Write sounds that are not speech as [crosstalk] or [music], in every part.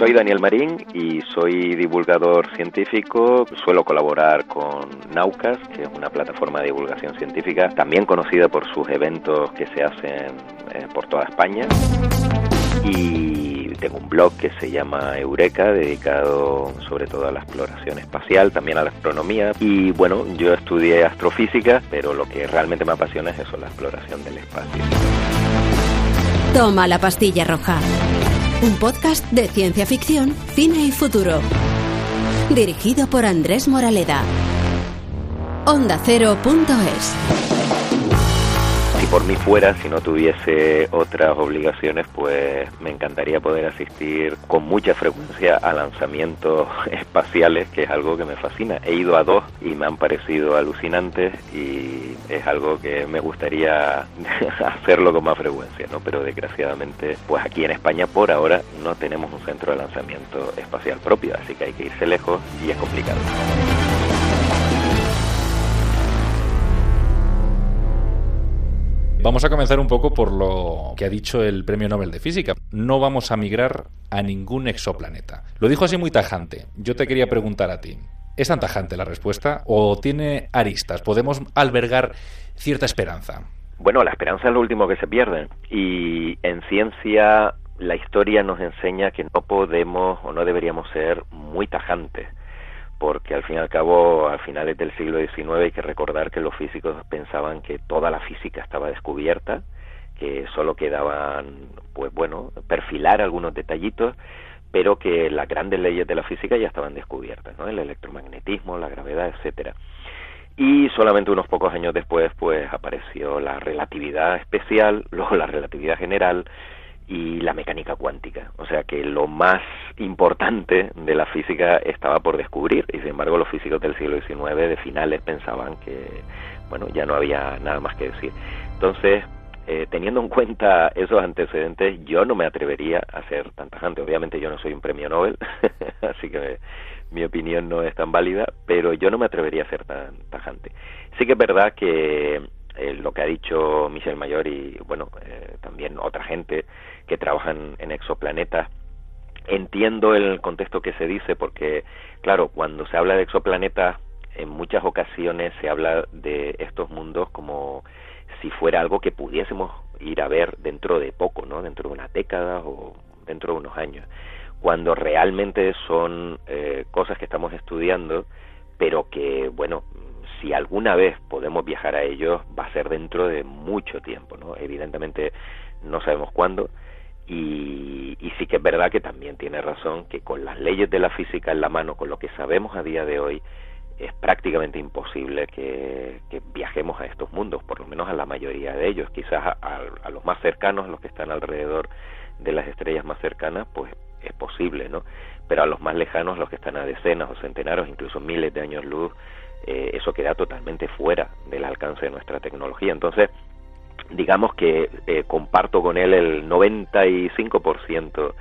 Soy Daniel Marín y soy divulgador científico. Suelo colaborar con Naucas, que es una plataforma de divulgación científica, también conocida por sus eventos que se hacen eh, por toda España. Y tengo un blog que se llama Eureka, dedicado sobre todo a la exploración espacial, también a la astronomía. Y bueno, yo estudié astrofísica, pero lo que realmente me apasiona es eso, la exploración del espacio. Toma la pastilla roja. Un podcast de ciencia ficción, cine y futuro. Dirigido por Andrés Moraleda. Onda Cero.es por mí fuera, si no tuviese otras obligaciones, pues me encantaría poder asistir con mucha frecuencia a lanzamientos [laughs] espaciales, que es algo que me fascina. He ido a dos y me han parecido alucinantes y es algo que me gustaría [laughs] hacerlo con más frecuencia, ¿no? Pero desgraciadamente, pues aquí en España por ahora no tenemos un centro de lanzamiento espacial propio, así que hay que irse lejos y es complicado. Vamos a comenzar un poco por lo que ha dicho el Premio Nobel de Física. No vamos a migrar a ningún exoplaneta. Lo dijo así muy tajante. Yo te quería preguntar a ti. ¿Es tan tajante la respuesta o tiene aristas? ¿Podemos albergar cierta esperanza? Bueno, la esperanza es lo último que se pierde. Y en ciencia la historia nos enseña que no podemos o no deberíamos ser muy tajantes porque al fin y al cabo, a finales del siglo XIX hay que recordar que los físicos pensaban que toda la física estaba descubierta, que solo quedaban, pues bueno, perfilar algunos detallitos, pero que las grandes leyes de la física ya estaban descubiertas, ¿no? El electromagnetismo, la gravedad, etcétera. Y solamente unos pocos años después, pues apareció la relatividad especial, [laughs] luego la relatividad general, y la mecánica cuántica. O sea que lo más importante de la física estaba por descubrir y sin embargo los físicos del siglo XIX de finales pensaban que bueno ya no había nada más que decir. Entonces eh, teniendo en cuenta esos antecedentes, yo no me atrevería a ser tan tajante. Obviamente yo no soy un premio Nobel, [laughs] así que mi opinión no es tan válida, pero yo no me atrevería a ser tan tajante. Sí que es verdad que eh, lo que ha dicho Michel Mayor y bueno eh, también otra gente que trabajan en exoplanetas entiendo el contexto que se dice porque claro cuando se habla de exoplanetas en muchas ocasiones se habla de estos mundos como si fuera algo que pudiésemos ir a ver dentro de poco no dentro de una década o dentro de unos años. Cuando realmente son eh, cosas que estamos estudiando pero que bueno si alguna vez podemos viajar a ellos va a ser dentro de mucho tiempo, ¿no? Evidentemente no sabemos cuándo y, sí que es verdad que también tiene razón que con las leyes de la física en la mano, con lo que sabemos a día de hoy, es prácticamente imposible que, viajemos a estos mundos, por lo menos a la mayoría de ellos, quizás a, a los más cercanos, los que están alrededor de las estrellas más cercanas, pues es posible, ¿no? Pero a los más lejanos, los que están a decenas o centenares, incluso miles de años luz, eh, eso queda totalmente fuera del alcance de nuestra tecnología. Entonces, digamos que eh, comparto con él el 95%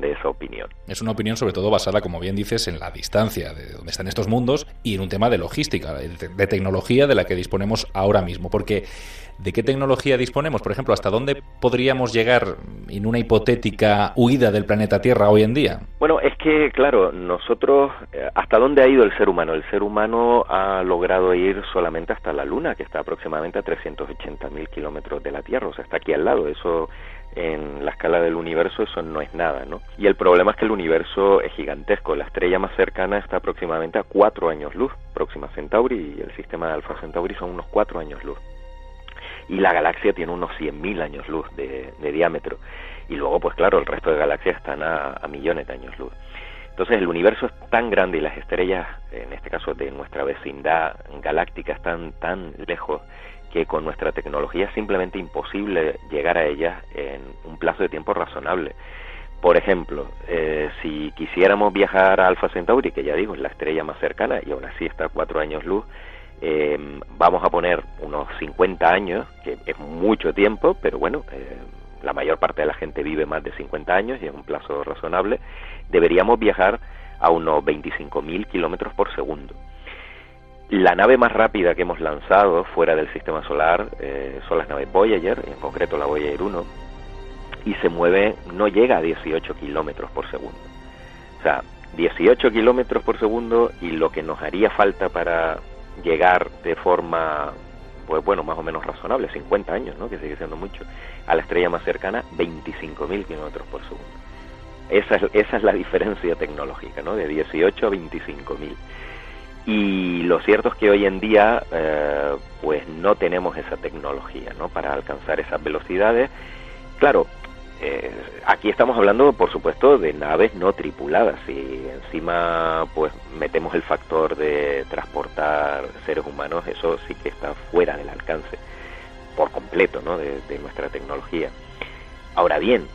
de esa opinión. Es una opinión sobre todo basada, como bien dices, en la distancia de donde están estos mundos y en un tema de logística, de, tecnología de la que disponemos ahora mismo. Porque ¿de qué tecnología disponemos? Por ejemplo, ¿hasta dónde podríamos llegar en una hipotética huida del planeta Tierra hoy en día? Bueno, es que, claro, nosotros, eh, ¿hasta dónde ha ido el ser humano? El ser humano ha logrado ir solamente hasta la Luna, que está aproximadamente a 380.000 kilómetros de la Tierra, o sea, está aquí al lado. Eso en la escala del universo eso no es nada, ¿no? Y el problema es que el universo es gigantesco. La estrella más cercana está aproximadamente a cuatro años luz, Próxima Centauri, y el sistema de Alpha Centauri son unos cuatro años luz. Y la galaxia tiene unos 100.000 años luz de, diámetro. Y luego, pues claro, el resto de galaxias están a, a millones de años luz. Entonces el universo es tan grande y las estrellas, en este caso de nuestra vecindad galáctica, están tan lejos que con nuestra tecnología es simplemente imposible llegar a ellas en un plazo de tiempo razonable. Por ejemplo, eh, si quisiéramos viajar a Alpha Centauri, que ya digo es la estrella más cercana y aún así está a cuatro años luz, eh, vamos a poner unos 50 años, que es mucho tiempo, pero bueno, eh, la mayor parte de la gente vive más de 50 años y es un plazo razonable, deberíamos viajar a unos 25.000 kilómetros por segundo. La nave más rápida que hemos lanzado fuera del sistema solar eh, son las naves Voyager, en concreto la Voyager 1, y se mueve, no llega a 18 kilómetros por segundo. O sea, 18 kilómetros por segundo y lo que nos haría falta para llegar de forma, pues bueno, más o menos razonable, 50 años, ¿no? Que sigue siendo mucho, a la estrella más cercana, 25.000 kilómetros por segundo. Esa es, esa es la diferencia tecnológica, ¿no? De 18 a 25.000. Y lo cierto es que hoy en día, eh, pues no tenemos esa tecnología, ¿no? Para alcanzar esas velocidades. Claro, eh, aquí estamos hablando, por supuesto, de naves no tripuladas. Y encima, pues metemos el factor de transportar seres humanos, eso sí que está fuera del alcance por completo, ¿no? De, nuestra tecnología. Ahora bien, eh,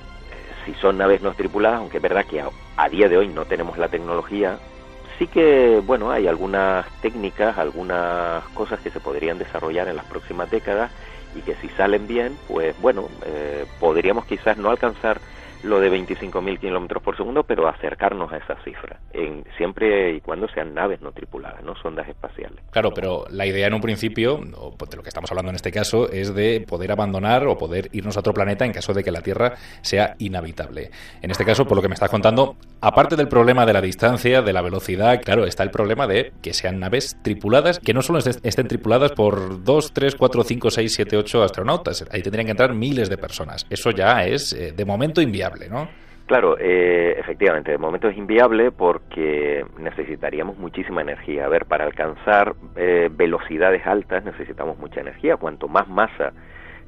si son naves no tripuladas, aunque es verdad que a día de hoy no tenemos la tecnología, sí que, bueno, hay algunas técnicas, algunas cosas que se podrían desarrollar en las próximas décadas y que si salen bien, pues bueno, eh, podríamos quizás no alcanzar lo de 25.000 kilómetros por segundo, pero acercarnos a esa cifra, en, siempre y cuando sean naves no tripuladas, no sondas espaciales. Claro, pero la idea en un principio, pues, de lo que estamos hablando en este caso, es de poder abandonar o poder irnos a otro planeta en caso de que la Tierra sea inhabitable. En este caso, por lo que me estás contando, aparte del problema de la distancia, de la velocidad, claro, está el problema de que sean naves tripuladas, que no solo estén tripuladas por 2, 3, 4, 5, 6, 7, 8 astronautas, ahí tendrían que entrar miles de personas. Eso ya es, eh, de momento, inviable. Claro, eh, efectivamente, de momento es inviable porque necesitaríamos muchísima energía. A ver, para alcanzar eh, velocidades altas necesitamos mucha energía. Cuanto más masa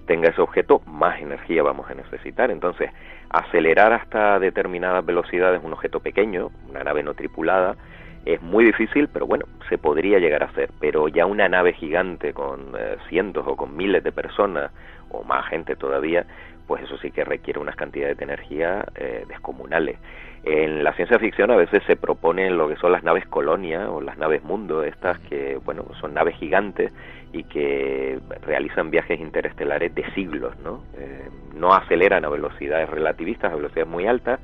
tenga ese objeto, más energía vamos a necesitar. Entonces, acelerar hasta determinadas velocidades un objeto pequeño, una nave no tripulada, es muy difícil, pero bueno, se podría llegar a hacer. Pero ya una nave gigante con eh, cientos o con miles de personas o más gente todavía, pues eso sí que requiere unas cantidades de energía eh, descomunales. En la ciencia ficción a veces se proponen lo que son las naves colonia o las naves mundo, estas que, bueno, son naves gigantes y que realizan viajes interestelares de siglos, ¿no? Eh, no aceleran a velocidades relativistas, a velocidades muy altas,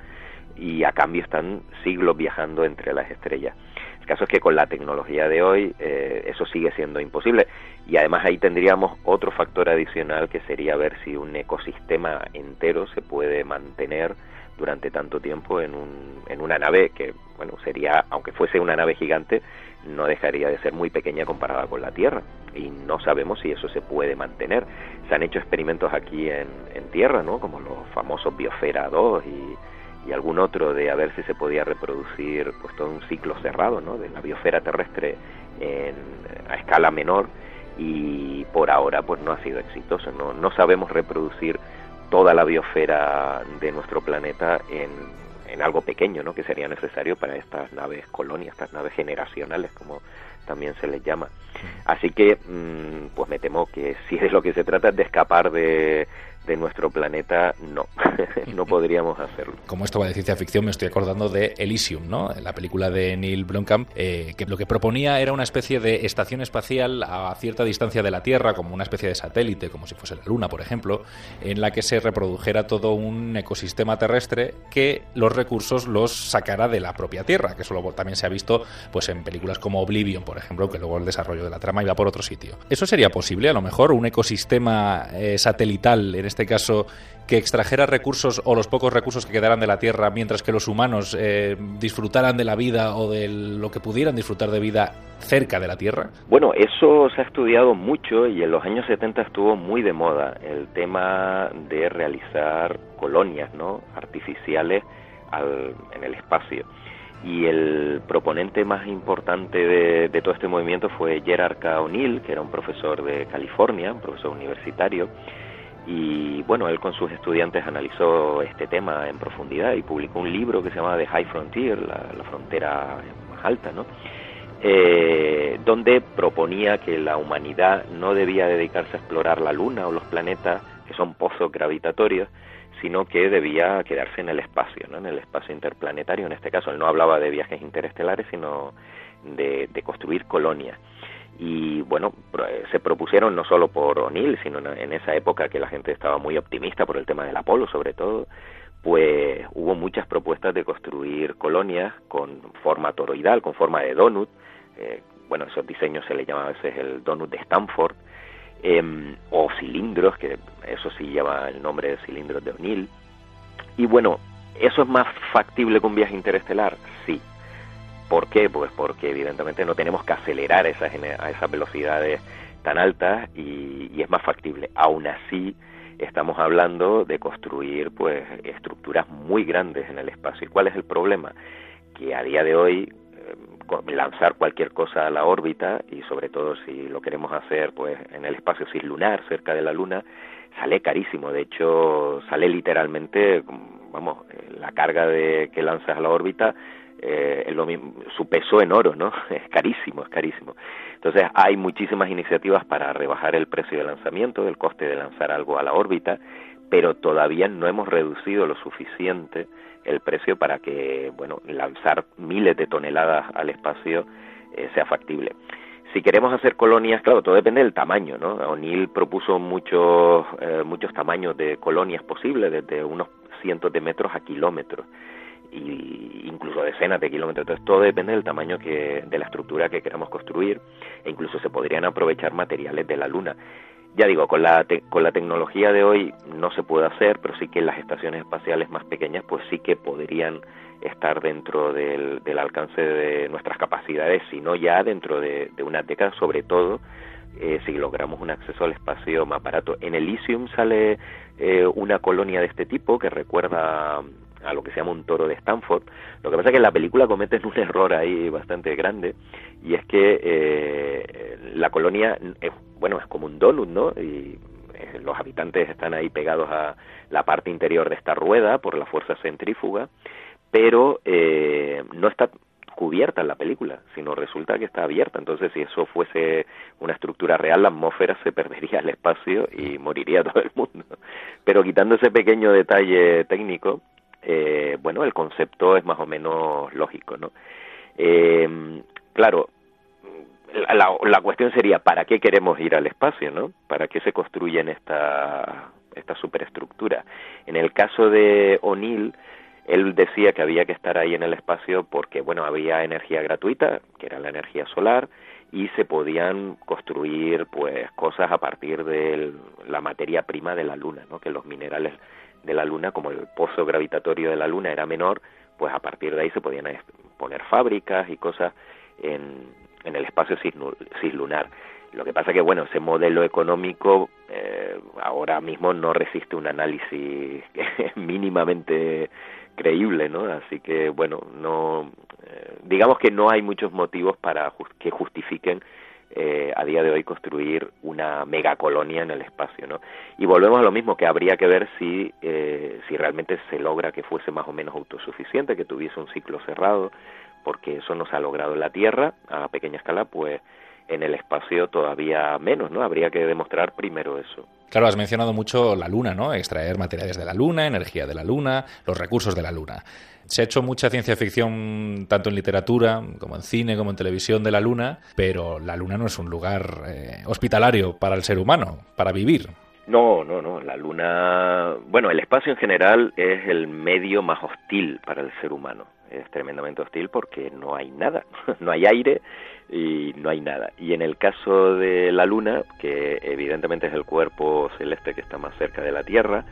y a cambio están siglos viajando entre las estrellas. El caso es que con la tecnología de hoy eh, eso sigue siendo imposible y además ahí tendríamos otro factor adicional que sería ver si un ecosistema entero se puede mantener durante tanto tiempo en, un, en una nave que, bueno, sería, aunque fuese una nave gigante, no dejaría de ser muy pequeña comparada con la Tierra y no sabemos si eso se puede mantener. Se han hecho experimentos aquí en, en Tierra, ¿no? Como los famosos Biosfera 2 y y algún otro de a ver si se podía reproducir pues todo un ciclo cerrado ¿no? de la biosfera terrestre en, a escala menor y por ahora pues no ha sido exitoso no, no sabemos reproducir toda la biosfera de nuestro planeta en, en algo pequeño ¿no? que sería necesario para estas naves colonias estas naves generacionales como también se les llama así que mm, pues me temo que si es lo que se trata de escapar de de nuestro planeta, no, [laughs] no podríamos hacerlo. Como esto va de ciencia ficción, me estoy acordando de Elysium, ¿no? La película de Neil Blomkamp, eh, que lo que proponía era una especie de estación espacial a cierta distancia de la Tierra, como una especie de satélite, como si fuese la Luna, por ejemplo, en la que se reprodujera todo un ecosistema terrestre que los recursos los sacara de la propia Tierra, que eso también se ha visto pues en películas como Oblivion, por ejemplo, que luego el desarrollo de la trama iba por otro sitio. ¿Eso sería posible, a lo mejor, un ecosistema eh, satelital en este caso, que extrajera recursos o los pocos recursos que quedaran de la Tierra, mientras que los humanos eh, disfrutaran de la vida o de lo que pudieran disfrutar de vida cerca de la Tierra? Bueno, eso se ha estudiado mucho y en los años 70 estuvo muy de moda el tema de realizar colonias ¿no? artificiales en el espacio. Y el proponente más importante de, de todo este movimiento fue Gerard K. O'Neill, que era un profesor de California, un profesor universitario, y bueno, él con sus estudiantes analizó este tema en profundidad y publicó un libro que se llama The High Frontier, la, frontera más alta, ¿no? Eh, donde proponía que la humanidad no debía dedicarse a explorar la Luna o los planetas, que son pozos gravitatorios, sino que debía quedarse en el espacio, ¿no? en el espacio interplanetario. En este caso, él no hablaba de viajes interestelares, sino de, de construir colonias y bueno, eh, se propusieron no solo por O'Neill, sino en esa época que la gente estaba muy optimista por el tema del Apolo sobre todo, pues hubo muchas propuestas de construir colonias con forma toroidal, con forma de donut, eh, bueno, esos diseños se le llama a veces el donut de Stanford, em, o cilindros, que eso sí lleva el nombre de cilindros de O'Neill, y bueno, ¿Eso es más factible que un viaje interestelar? Sí. ¿Por qué? Pues porque evidentemente no tenemos que acelerar esas, a esas velocidades tan altas y, y es más factible. Aún así, estamos hablando de construir pues estructuras muy grandes en el espacio. ¿Y cuál es el problema? Que a día de hoy lanzar cualquier cosa a la órbita y sobre todo si lo queremos hacer pues en el espacio lunar cerca de la luna sale carísimo de hecho sale literalmente vamos la carga de que lanzas a la órbita eh, lo mismo, su peso en oro, ¿no? [laughs] Es carísimo, es carísimo. Entonces hay muchísimas iniciativas para rebajar el precio de lanzamiento, el coste de lanzar algo a la órbita, pero todavía no hemos reducido lo suficiente el precio para que, bueno, lanzar miles de toneladas al espacio eh, sea factible. Si queremos hacer colonias, claro, todo depende del tamaño, ¿no? O'Neill propuso muchos, eh, muchos tamaños de colonias posibles, desde unos cientos de metros a kilómetros y incluso decenas de kilómetros. Entonces todo depende del tamaño que, de la estructura que queramos construir e incluso se podrían aprovechar materiales de la Luna ya digo, con la, con la tecnología de hoy no se puede hacer, pero sí que las estaciones espaciales más pequeñas pues sí que podrían estar dentro del, del alcance de nuestras capacidades, sino ya dentro de, de unas décadas, sobre todo eh, si logramos un acceso al espacio más barato. En Elysium sale eh, una colonia de este tipo que recuerda a lo que se llama un toro de Stanford. Lo que pasa es que en la película cometen un [laughs] error ahí bastante grande y es que eh, la colonia es, bueno, es como un donut, ¿no? Y eh, los habitantes están ahí pegados a la parte interior de esta rueda por la fuerza centrífuga, pero eh, no está cubierta en la película, sino resulta que está abierta. Entonces, si eso fuese una estructura real, la atmósfera se perdería el espacio y moriría [laughs] todo el mundo. Pero quitando ese pequeño detalle técnico, eh, bueno, el concepto es más o menos lógico, ¿no? Eh, claro, la, la, cuestión sería, ¿para qué queremos ir al espacio, no? ¿Para qué se construyen esta, esta superestructura? En el caso de O'Neill, él decía que había que estar ahí en el espacio porque, bueno, había energía gratuita, que era la energía solar, y se podían construir, pues, cosas a partir de la materia prima de la Luna, ¿no? Que los minerales de la Luna, como el pozo gravitatorio de la Luna era menor, pues a partir de ahí se podían poner fábricas y cosas en, en el espacio cislunar. Lo que pasa que, bueno, ese modelo económico eh, ahora mismo no resiste un análisis [laughs] mínimamente creíble, ¿no? Así que, bueno, no, eh, digamos que no hay muchos motivos para que justifiquen eh, a día de hoy construir una megacolonia en el espacio, ¿no? Y volvemos a lo mismo, que habría que ver si, eh, si realmente se logra que fuese más o menos autosuficiente, que tuviese un ciclo cerrado, porque eso no se ha logrado en la Tierra a pequeña escala, pues en el espacio todavía menos, ¿no? Habría que demostrar primero eso. Claro, has mencionado mucho la Luna, ¿no? Extraer materiales de la Luna, energía de la Luna, los recursos de la Luna. Se ha hecho mucha ciencia ficción, tanto en literatura como en cine, como en televisión de la Luna, pero la Luna no es un lugar eh, hospitalario para el ser humano, para vivir. No, no, no. La Luna, bueno, el espacio en general es el medio más hostil para el ser humano. Es tremendamente hostil porque no hay nada, [laughs] no hay aire y no hay nada. Y en el caso de la Luna, que evidentemente es el cuerpo celeste que está más cerca de la Tierra,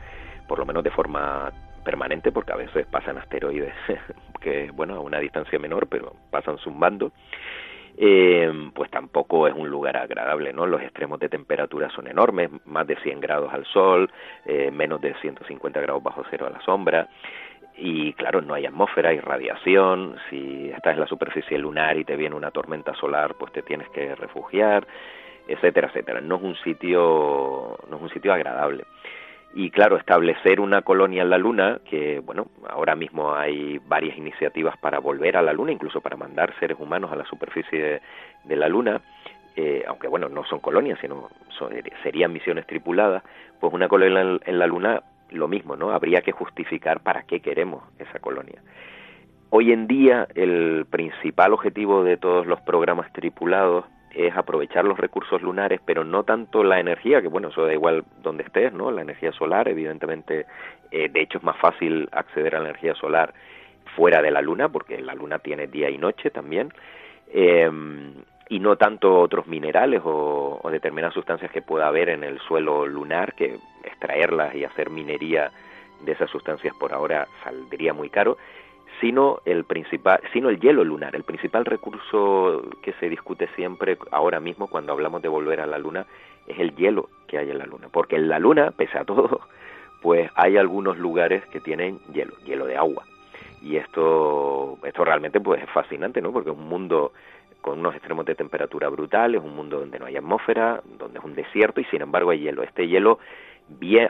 por lo menos de forma permanente porque a veces pasan asteroides [laughs] que bueno a una distancia menor pero pasan zumbando eh, pues tampoco es un lugar agradable, ¿no? Los extremos de temperatura son enormes, más de 100 grados al sol, eh, menos de 150 grados bajo cero a la sombra, y claro, no hay atmósfera, hay radiación, si estás en la superficie lunar y te viene una tormenta solar, pues te tienes que refugiar, etcétera, etcétera. No es un sitio, no es un sitio agradable y claro, establecer una colonia en la Luna, que bueno, ahora mismo hay varias iniciativas para volver a la Luna, incluso para mandar seres humanos a la superficie de, la Luna, eh, aunque bueno, no son colonias, sino serían misiones tripuladas, pues una colonia en la Luna, lo mismo, ¿no? Habría que justificar para qué queremos esa colonia. Hoy en día el principal objetivo de todos los programas tripulados es aprovechar los recursos lunares, pero no tanto la energía, que bueno, eso da igual donde estés, ¿no? La energía solar, evidentemente, eh, de hecho es más fácil acceder a la energía solar fuera de la Luna, porque la Luna tiene día y noche también, eh, y no tanto otros minerales o, determinadas sustancias que pueda haber en el suelo lunar, que extraerlas y hacer minería de esas sustancias por ahora saldría muy caro sino el principal, sino el hielo lunar. El principal recurso que se discute siempre ahora mismo cuando hablamos de volver a la Luna es el hielo que hay en la Luna, porque en la Luna, pese a todo, pues hay algunos lugares que tienen hielo, hielo de agua. Y esto, esto realmente pues es fascinante, ¿no? Porque es un mundo con unos extremos de temperatura brutales, un mundo donde no hay atmósfera, donde es un desierto y sin embargo hay hielo. Este hielo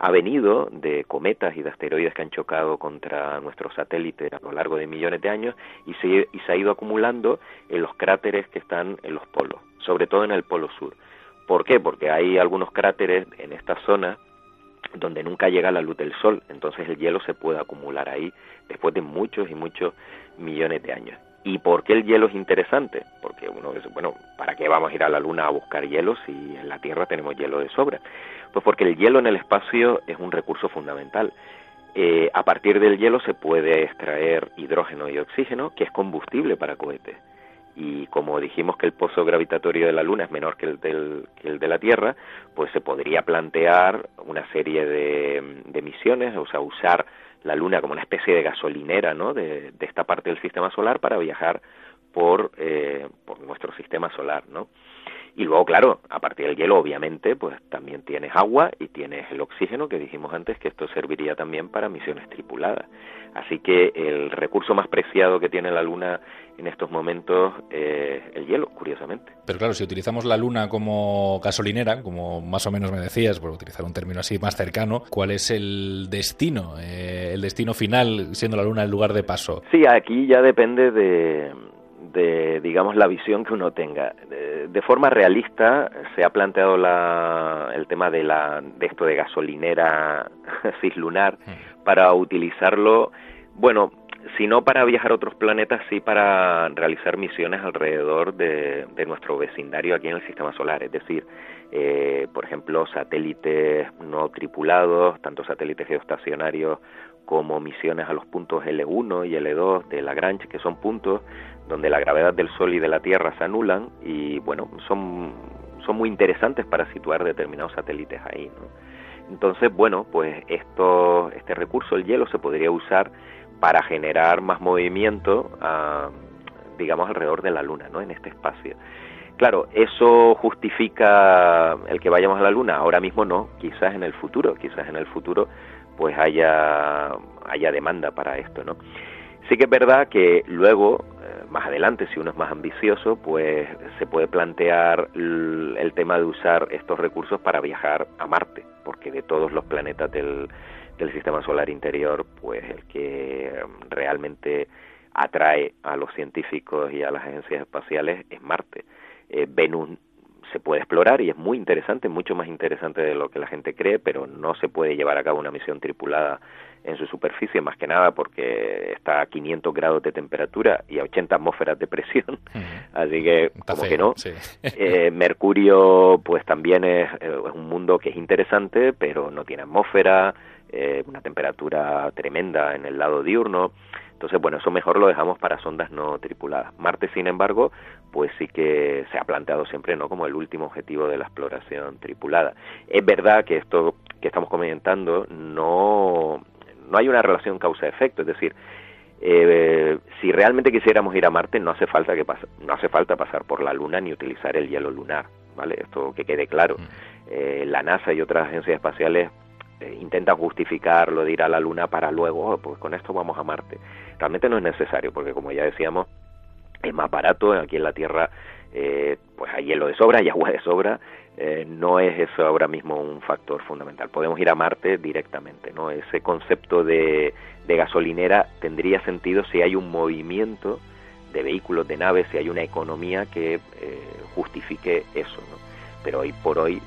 ha venido de cometas y de asteroides que han chocado contra nuestros satélites a lo largo de millones de años y se, y se ha ido acumulando en los cráteres que están en los polos, sobre todo en el polo sur. ¿Por qué? Porque hay algunos cráteres en esta zona donde nunca llega la luz del sol, entonces el hielo se puede acumular ahí después de muchos y muchos millones de años. ¿Y por qué el hielo es interesante? Porque uno dice, bueno, ¿para qué vamos a ir a la Luna a buscar hielo si en la Tierra tenemos hielo de sobra? Pues porque el hielo en el espacio es un recurso fundamental. Eh, a partir del hielo se puede extraer hidrógeno y oxígeno, que es combustible para cohetes. Y como dijimos que el pozo gravitatorio de la Luna es menor que el, del, que el de la Tierra, pues se podría plantear una serie de, de misiones, o sea, usar la Luna como una especie de gasolinera ¿no? de, esta parte del sistema solar para viajar por, eh, por nuestro sistema solar, ¿no? Y luego, claro, a partir del hielo, obviamente, pues también tienes agua y tienes el oxígeno, que dijimos antes que esto serviría también para misiones tripuladas. Así que el recurso más preciado que tiene la Luna en estos momentos es el hielo, curiosamente. Pero claro, si utilizamos la Luna como gasolinera, como más o menos me decías, por utilizar un término así más cercano, ¿cuál es el destino, eh, el destino final, siendo la Luna el lugar de paso? Sí, aquí ya depende de de, digamos, la visión que uno tenga. De, forma realista se ha planteado la, el tema de, la, de esto de gasolinera [laughs] cislunar para utilizarlo, bueno, si no para viajar a otros planetas, sí para realizar misiones alrededor de, de nuestro vecindario aquí en el sistema solar, es decir, eh, por ejemplo, satélites no tripulados, tanto satélites geoestacionarios como misiones a los puntos L1 y L2 de Lagrange, que son puntos donde la gravedad del Sol y de la Tierra se anulan y bueno, son, son muy interesantes para situar determinados satélites ahí. Entonces, bueno, pues esto, este recurso, el hielo, se podría usar para generar más movimiento, ah, digamos, alrededor de la Luna, ¿no? En este espacio. Claro, ¿eso justifica el que vayamos a la Luna? Ahora mismo no, quizás en el futuro, quizás en el futuro pues haya, haya demanda para esto, ¿no? Sí que es verdad que luego, eh, más adelante, si uno es más ambicioso, pues se puede plantear el, tema de usar estos recursos para viajar a Marte, porque de todos los planetas del, del sistema solar interior, pues el que realmente atrae a los científicos y a las agencias espaciales es Marte. Eh, Venus se puede explorar y es muy interesante, mucho más interesante de lo que la gente cree, pero no se puede llevar a cabo una misión tripulada en su superficie, más que nada porque está a 500 grados de temperatura y a 80 atmósferas de presión, [laughs] así que como que no. Eh, Mercurio pues también es, eh, es, un mundo que es interesante, pero no tiene atmósfera, eh, una temperatura tremenda en el lado diurno, entonces, bueno, eso mejor lo dejamos para sondas no tripuladas. Marte, sin embargo, pues sí que se ha planteado siempre no como el último objetivo de la exploración tripulada. Es verdad que esto que estamos comentando no, no hay una relación causa-efecto, es decir, eh, si realmente quisiéramos ir a Marte no hace falta que no hace falta pasar por la Luna ni utilizar el hielo lunar, ¿vale? Esto que quede claro. Mm. Eh, la NASA y otras agencias espaciales eh, intentan justificarlo de ir a la Luna para luego, oh, pues con esto vamos a Marte. Realmente no es necesario, porque como ya decíamos, es más barato, aquí en la Tierra eh, pues hay hielo de sobra, hay agua de sobra, eh, no es eso ahora mismo un factor fundamental. Podemos ir a Marte directamente, ¿no? Ese concepto de, de gasolinera tendría sentido si hay un movimiento de vehículos, de naves, si hay una economía que justifique eso, ¿no? Pero hoy por hoy,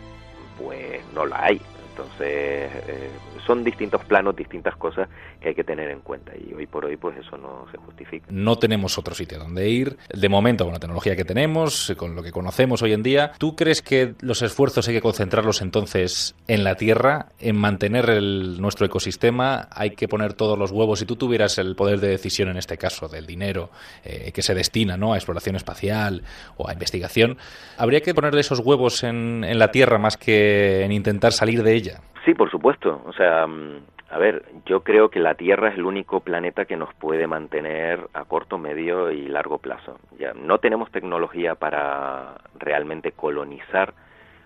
pues no la hay. Entonces, eh, son distintos planos, distintas cosas que hay que tener en cuenta y hoy por hoy pues eso no se justifica. No tenemos otro sitio donde ir. De momento, con la tecnología que tenemos, con lo que conocemos hoy en día, ¿tú crees que los esfuerzos hay que concentrarlos entonces en la Tierra, en mantener el, nuestro ecosistema? Hay que poner todos los huevos. Si tú tuvieras el poder de decisión en este caso del dinero eh, que se destina ¿no? a exploración espacial o a investigación, ¿habría que ponerle esos huevos en, en la Tierra más que en intentar salir de ella? Sí, por supuesto. O sea, mm, A ver, yo creo que la Tierra es el único planeta que nos puede mantener a corto, medio y largo plazo. Ya no tenemos tecnología para realmente colonizar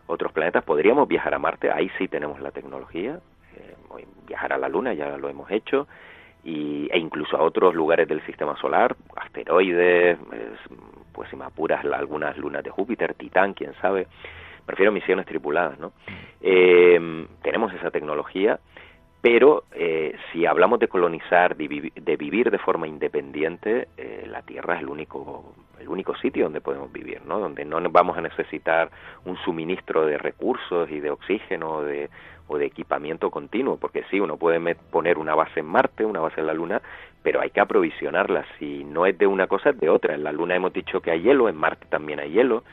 otros planetas. Podríamos viajar a Marte, ahí sí tenemos la tecnología. Eh, viajar a la Luna ya lo hemos hecho. Y, e incluso a otros lugares del sistema solar, asteroides, pues si me apuras algunas lunas de Júpiter, Titán, quién sabe. Prefiero misiones tripuladas, ¿no? Eh, tenemos esa tecnología pero eh, si hablamos de colonizar, de, vivir de forma independiente, eh, la Tierra es el único, el único sitio donde podemos vivir, ¿no? Donde no vamos a necesitar un suministro de recursos y de oxígeno de, o de equipamiento continuo, porque sí, uno puede poner una base en Marte, una base en la Luna, pero hay que aprovisionarla. Si no es de una cosa, es de otra. En la Luna hemos dicho que hay hielo, en Marte también hay hielo,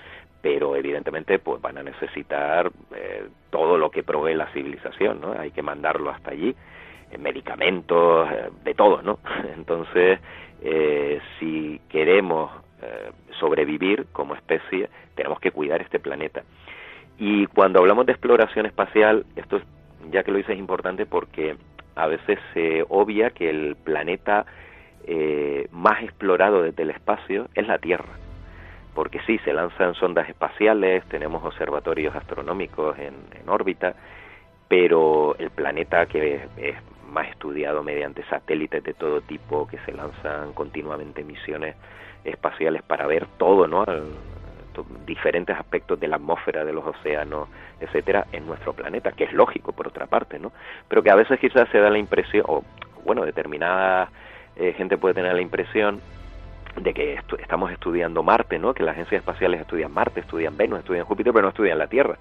pero evidentemente pues van a necesitar eh, todo lo que provee la civilización, ¿no? Hay que mandarlo hasta allí, eh, medicamentos, eh, de todo, ¿no? [laughs] Entonces, si queremos sobrevivir como especie, tenemos que cuidar este planeta. Y cuando hablamos de exploración espacial, esto ya que lo dices es importante porque a veces se obvia que el planeta más explorado desde el espacio es la Tierra porque sí, se lanzan sondas espaciales, tenemos observatorios astronómicos en, órbita, pero el planeta que es, más estudiado mediante satélites de todo tipo que se lanzan continuamente misiones espaciales para ver todo, ¿no? diferentes aspectos de la atmósfera, de los océanos, etcétera, en nuestro planeta, que es lógico por otra parte, ¿no? Pero que a veces quizás se da la impresión, o bueno, determinada eh, gente puede tener la impresión de que estamos estudiando Marte, ¿no? Que las agencias espaciales estudian Marte, estudian Venus, estudian Júpiter, pero no estudian la Tierra,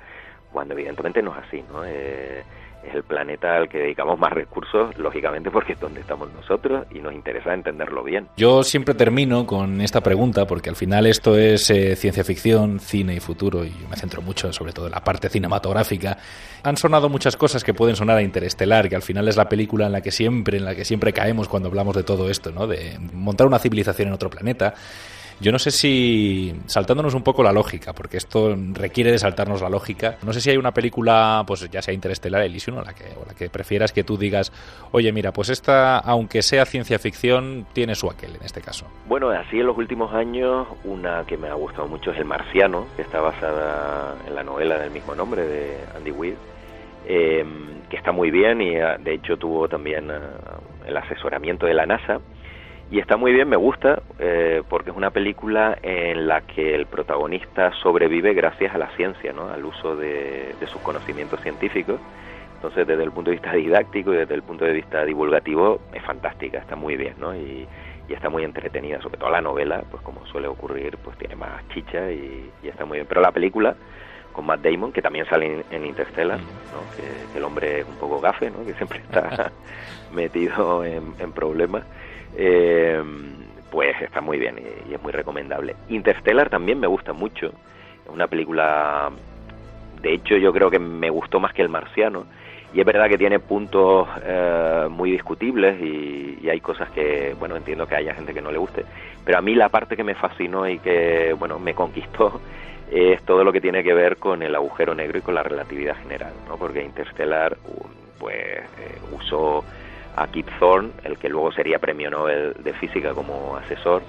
cuando evidentemente no es así, ¿no? Eh, es el planeta al que dedicamos más recursos, lógicamente porque es donde estamos nosotros y nos interesa entenderlo bien. Yo siempre termino con esta pregunta porque al final esto es eh, ciencia ficción, cine y futuro y me centro mucho sobre todo en la parte cinematográfica. Han sonado muchas cosas que pueden sonar a Interestelar, que al final es la película en la que siempre en la que siempre caemos cuando hablamos de todo esto, ¿no? De montar una civilización en otro planeta. Yo no sé si, saltándonos un poco la lógica, porque esto requiere de saltarnos la lógica, no sé si hay una película, pues ya sea Interestelar, Elysium o la que, o la que prefieras que tú digas, oye, mira, pues esta, aunque sea ciencia ficción, tiene su aquel en este caso. Bueno, así en los últimos años, una que me ha gustado mucho es El Marciano, que está basada en la novela del mismo nombre de Andy Weir, em, que está muy bien y ah, de hecho tuvo también ah, el asesoramiento de la NASA y está muy bien, me gusta, eh, porque es una película en la que el protagonista sobrevive gracias a la ciencia, ¿no? al uso de, sus conocimientos científicos. Entonces, desde el punto de vista [laughs] didáctico y desde el punto de vista divulgativo, es fantástica, está muy bien, ¿no? Y, está muy entretenida, sobre todo la novela, pues como suele ocurrir, pues tiene más chicha y, está muy bien. Pero la película, con Matt Damon, que también sale en, Interstellar, ¿no? que, el hombre es un poco gafe, ¿no? que siempre está [laughs] metido en, en problemas, eh, pues está muy bien y, es muy recomendable. Interstellar también me gusta mucho, es una película, de hecho yo creo que me gustó más que El Marciano, y es verdad que tiene puntos eh, muy discutibles y, hay cosas que, bueno, entiendo que haya gente que no le guste, pero a mí la parte que me fascinó y que, bueno, me conquistó [laughs] es todo lo que tiene que ver con el agujero negro y con la relatividad general, ¿no? Porque Interstellar, pues, eh, usó a Kip Thorne, el que luego sería premio Nobel de Física como asesor,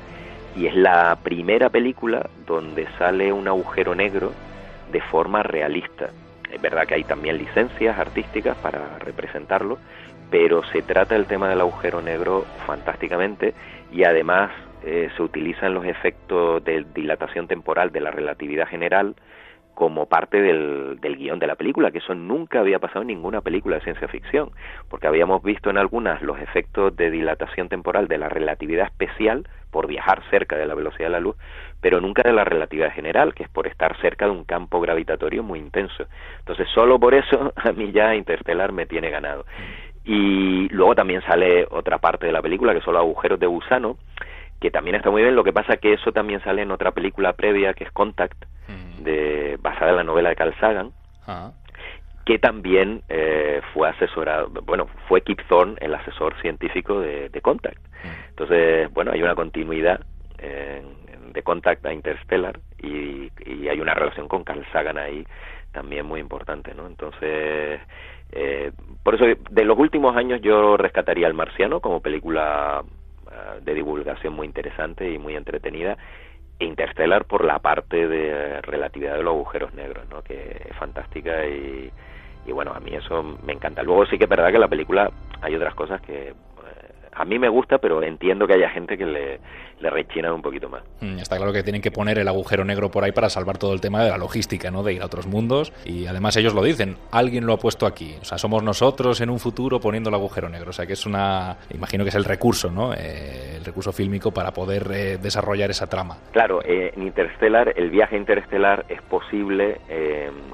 y es la primera película donde sale un agujero negro de forma realista. Es verdad que hay también licencias artísticas para representarlo, pero se trata el tema del agujero negro fantásticamente y además eh, se utilizan los efectos de dilatación temporal de la relatividad general como parte del, del guion de la película, que eso nunca había pasado en ninguna película de ciencia ficción, porque habíamos visto en algunas los efectos de dilatación temporal de la relatividad especial por viajar cerca de la velocidad de la luz, pero nunca de la relatividad general, que es por estar cerca de un campo gravitatorio muy intenso. Entonces, solo por eso [laughs] a mí ya Interstellar me tiene ganado. Y luego también sale otra parte de la película, que son los agujeros de gusano, que también está muy bien, lo que pasa que eso también sale en otra película previa, que es Contact, de, basada en la novela de Carl Sagan, ah. que también eh, fue asesorado, bueno, fue Kip Thorne el asesor científico de, Contact. Mm. Entonces, bueno, hay una continuidad de Contact a Interstellar y, hay una relación con Carl Sagan ahí también muy importante, ¿no? Entonces, eh, por eso de los últimos años yo rescataría El Marciano como película eh, de divulgación muy interesante y muy entretenida. Interstellar por la parte de relatividad de los agujeros negros, ¿no? que es fantástica y, y bueno, a mí eso me encanta. Luego sí que es verdad que la película hay otras cosas que a mí me gusta, pero entiendo que haya gente que le, le rechina un poquito más. Mm, está claro que tienen que poner el agujero negro por ahí para salvar todo el tema de la logística, ¿no? De ir a otros mundos. Y además ellos lo dicen, alguien lo ha puesto aquí. O sea, somos nosotros en un futuro poniendo el agujero negro. O sea, que es una... Imagino que es el recurso, ¿no? Eh, el recurso fílmico para poder eh, desarrollar esa trama. Claro, eh, en Interstellar, el viaje interestelar es posible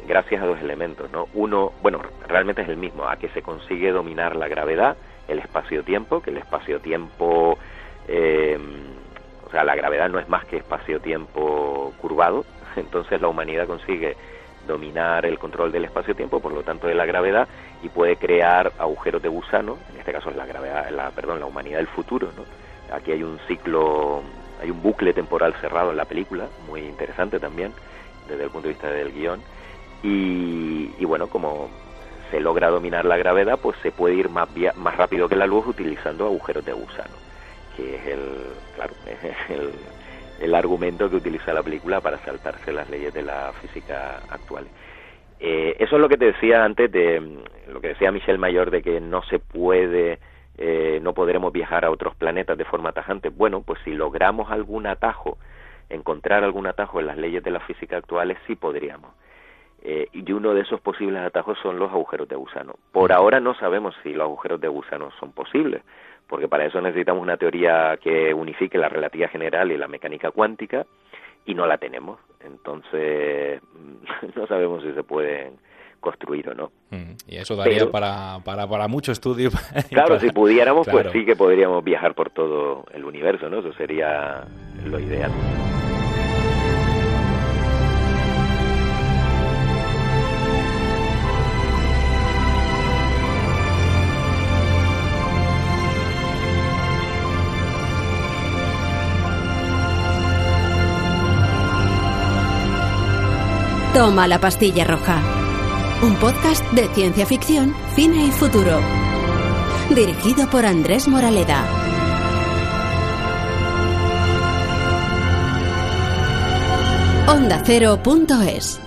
gracias a dos elementos, ¿no? Uno, bueno, realmente es el mismo, a que se consigue dominar la gravedad el espacio-tiempo, que el espacio-tiempo, eh, o sea, la gravedad no es más que espacio-tiempo curvado, [laughs] entonces la humanidad consigue dominar el control del espacio-tiempo, por lo tanto de la gravedad, y puede crear agujeros de gusano, en este caso es la gravedad, la, perdón, la humanidad del futuro, ¿no? Aquí hay un ciclo, hay un bucle temporal cerrado en la película, muy interesante también, desde el punto de vista del guion, y bueno, como se logra dominar la gravedad, pues se puede ir más, rápido que la luz utilizando agujeros de gusano, que es el, claro, [laughs] el argumento que utiliza la película para saltarse las leyes de la física actual. Eh, eso es lo que te decía antes de lo que decía Michel Mayor de que no se puede, eh, no podremos viajar a otros planetas de forma tajante. Bueno, pues si logramos algún atajo, encontrar algún atajo en las leyes de la física actuales, sí podríamos. Eh, y uno de esos posibles atajos son los agujeros de gusano. Por ahora no sabemos si los agujeros de gusano son posibles, porque para eso necesitamos una teoría que unifique la relatividad general y la mecánica cuántica, y no la tenemos. Entonces, [laughs] no sabemos si se pueden construir o no. Y eso daría para, para, para, mucho estudio. [laughs] Claro, si pudiéramos, pues sí que podríamos viajar por todo el universo, ¿no? Eso sería lo ideal. Toma la pastilla roja. Un podcast de ciencia ficción, cine y futuro. Dirigido por Andrés Moraleda. Onda Cero.es